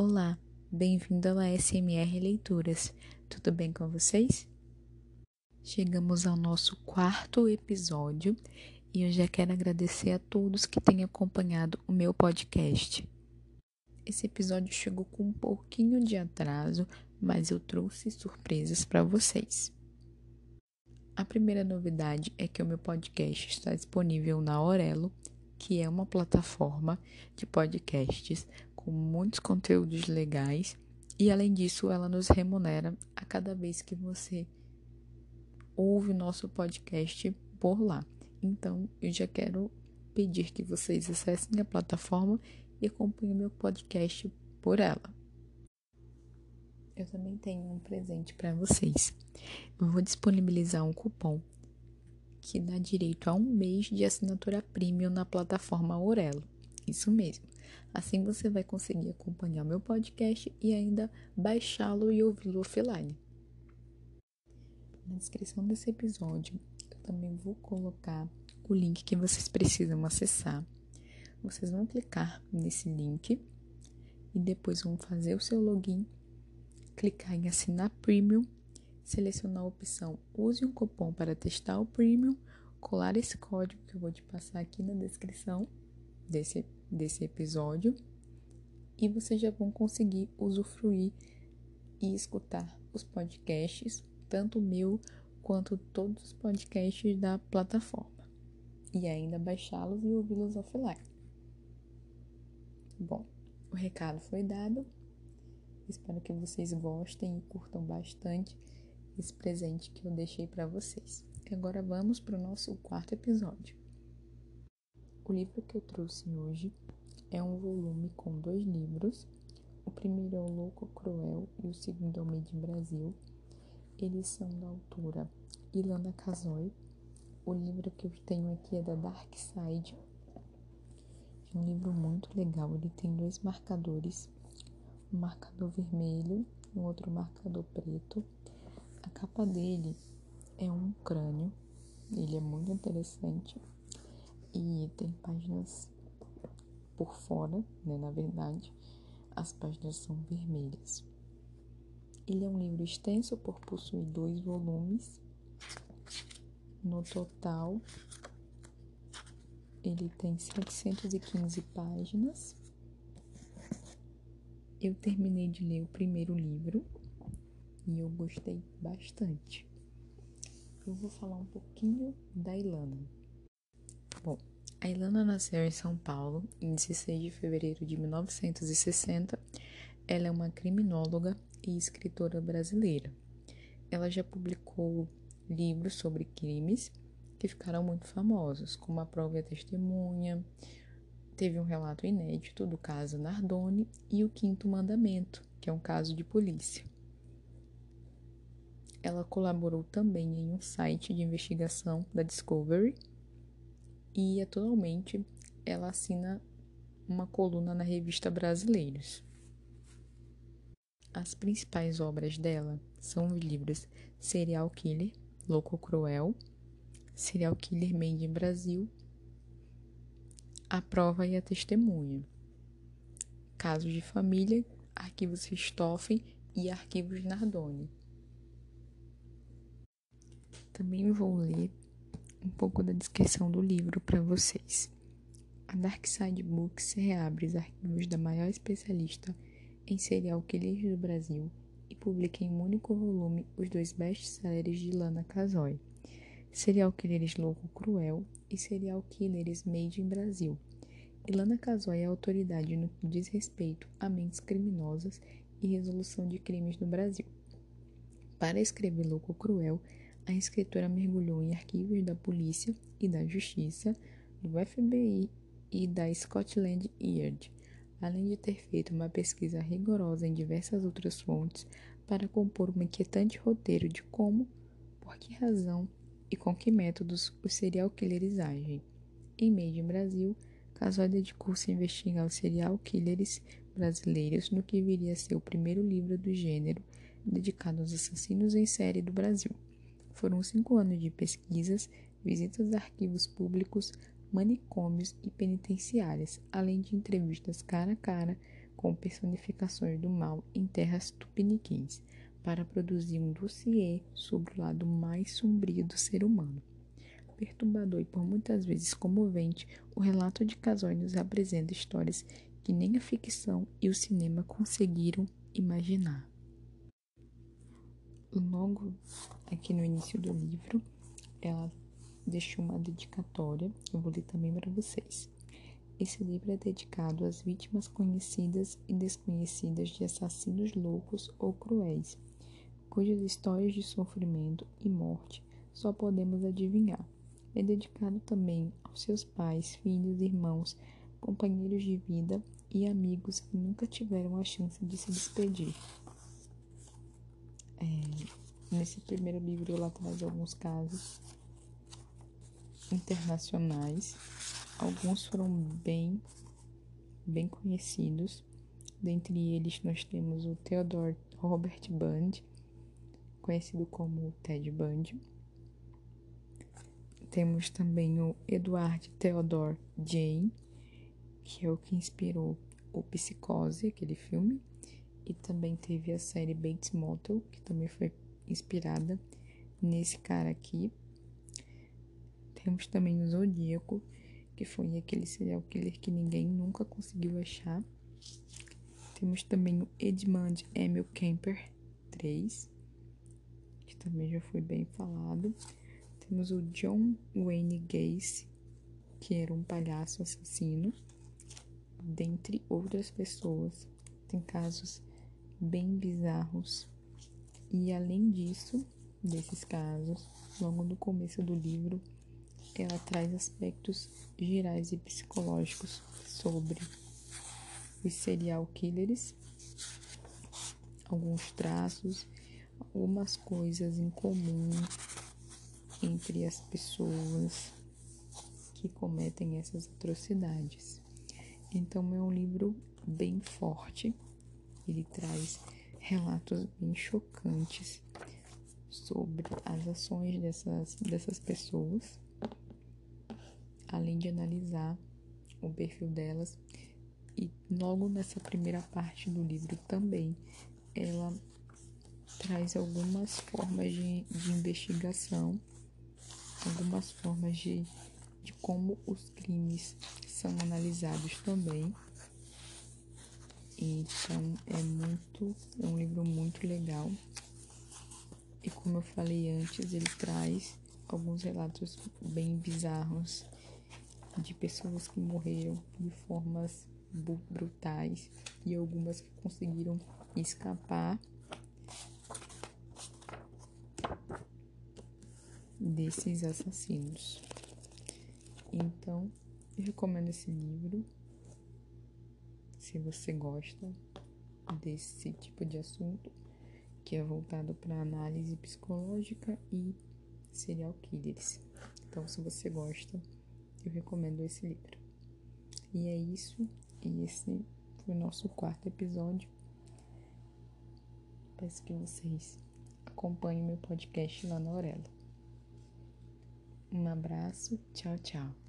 Olá, bem-vindo ao ASMR Leituras. Tudo bem com vocês? Chegamos ao nosso quarto episódio e eu já quero agradecer a todos que têm acompanhado o meu podcast. Esse episódio chegou com um pouquinho de atraso, mas eu trouxe surpresas para vocês. A primeira novidade é que o meu podcast está disponível na Orelo, que é uma plataforma de podcasts com muitos conteúdos legais e além disso ela nos remunera a cada vez que você ouve o nosso podcast por lá. Então eu já quero pedir que vocês acessem a plataforma e acompanhem meu podcast por ela. Eu também tenho um presente para vocês. Eu vou disponibilizar um cupom que dá direito a um mês de assinatura premium na plataforma Aurelo. Isso mesmo. Assim você vai conseguir acompanhar meu podcast e ainda baixá-lo e ouvi-lo offline. Na descrição desse episódio, eu também vou colocar o link que vocês precisam acessar. Vocês vão clicar nesse link e depois vão fazer o seu login, clicar em assinar premium, selecionar a opção use um cupom para testar o premium, colar esse código que eu vou te passar aqui na descrição desse episódio desse episódio e vocês já vão conseguir usufruir e escutar os podcasts, tanto o meu quanto todos os podcasts da plataforma, e ainda baixá-los e ouvi-los offline. Bom, o recado foi dado. Espero que vocês gostem e curtam bastante esse presente que eu deixei para vocês. E agora vamos para o nosso quarto episódio. O livro que eu trouxe hoje é um volume com dois livros. O primeiro é O Louco Cruel e o segundo é O Made in Brasil. Eles são da autora Ilana Casoy. O livro que eu tenho aqui é da Dark Side. É um livro muito legal. Ele tem dois marcadores, um marcador vermelho e um outro marcador preto. A capa dele é um crânio. Ele é muito interessante e tem páginas por fora, né, na verdade, as páginas são vermelhas. Ele é um livro extenso por possuir dois volumes. No total, ele tem 715 páginas. Eu terminei de ler o primeiro livro e eu gostei bastante. Eu vou falar um pouquinho da Ilana. A Ilana nasceu em São Paulo em 16 de fevereiro de 1960. Ela é uma criminóloga e escritora brasileira. Ela já publicou livros sobre crimes que ficaram muito famosos, como A Prova e a Testemunha, teve um relato inédito do caso Nardoni e O Quinto Mandamento, que é um caso de polícia. Ela colaborou também em um site de investigação da Discovery e atualmente ela assina uma coluna na revista Brasileiros. As principais obras dela são os livros Serial Killer, Louco Cruel, Serial Killer Made in Brasil, A Prova e a Testemunha, Casos de Família, Arquivos Richthofen e Arquivos Nardoni. Também vou ler um pouco da descrição do livro para vocês. A Dark Side Books reabre os arquivos da maior especialista em serial killers do Brasil e publica em um único volume os dois best-sellers de Lana Casoy, Serial Killers Louco Cruel e Serial Killers Made in Brasil. Ilana Casoy é autoridade no que diz respeito a mentes criminosas e resolução de crimes no Brasil. Para escrever Louco Cruel, a escritora mergulhou em arquivos da polícia e da justiça, do FBI e da Scotland Yard, além de ter feito uma pesquisa rigorosa em diversas outras fontes para compor um inquietante roteiro de como, por que razão e com que métodos os serial killers agem. Em Made in Brasil, Casal dedicou-se a investigar os serial killers brasileiros no que viria a ser o primeiro livro do gênero dedicado aos assassinos em série do Brasil. Foram cinco anos de pesquisas, visitas a arquivos públicos, manicômios e penitenciárias, além de entrevistas cara a cara com personificações do mal em terras tupiniquins, para produzir um dossiê sobre o lado mais sombrio do ser humano. Perturbador e por muitas vezes comovente, o relato de Casói nos apresenta histórias que nem a ficção e o cinema conseguiram imaginar. Logo aqui no início do livro, ela deixou uma dedicatória, eu vou ler também para vocês. Esse livro é dedicado às vítimas conhecidas e desconhecidas de assassinos loucos ou cruéis, cujas histórias de sofrimento e morte só podemos adivinhar. É dedicado também aos seus pais, filhos, irmãos, companheiros de vida e amigos que nunca tiveram a chance de se despedir. É, nesse primeiro livro ela traz alguns casos internacionais. Alguns foram bem, bem conhecidos. Dentre eles nós temos o Theodore Robert Bundy, conhecido como Ted Bundy. Temos também o Edward Theodore Jane, que é o que inspirou o Psicose, aquele filme, e também teve a série Bates Motel, que também foi inspirada nesse cara aqui, temos também o Zodíaco, que foi aquele serial killer que ninguém nunca conseguiu achar. Temos também o Edmund Emil Kemper 3, que também já foi bem falado. Temos o John Wayne Gacy, que era um palhaço assassino, dentre outras pessoas. Tem casos bem bizarros. E além disso, desses casos, logo no começo do livro, ela traz aspectos gerais e psicológicos sobre os serial killers, alguns traços, algumas coisas em comum entre as pessoas que cometem essas atrocidades. Então é um livro bem forte, ele traz relatos bem chocantes sobre as ações dessas, dessas pessoas além de analisar o perfil delas. E logo nessa primeira parte do livro também, ela traz algumas formas de, de investigação, algumas formas de, de como os crimes são analisados também. Então é muito, é um livro muito legal. E como eu falei antes, ele traz alguns relatos bem bizarros de pessoas que morreram de formas brutais e algumas que conseguiram escapar desses assassinos. Então, eu recomendo esse livro se você gosta desse tipo de assunto que é voltado para análise psicológica e serial killers. Então, se você gosta, eu recomendo esse livro. E é isso. E esse foi o nosso quarto episódio. Peço que vocês acompanhem meu podcast lá na Aurela. Um abraço, tchau, tchau.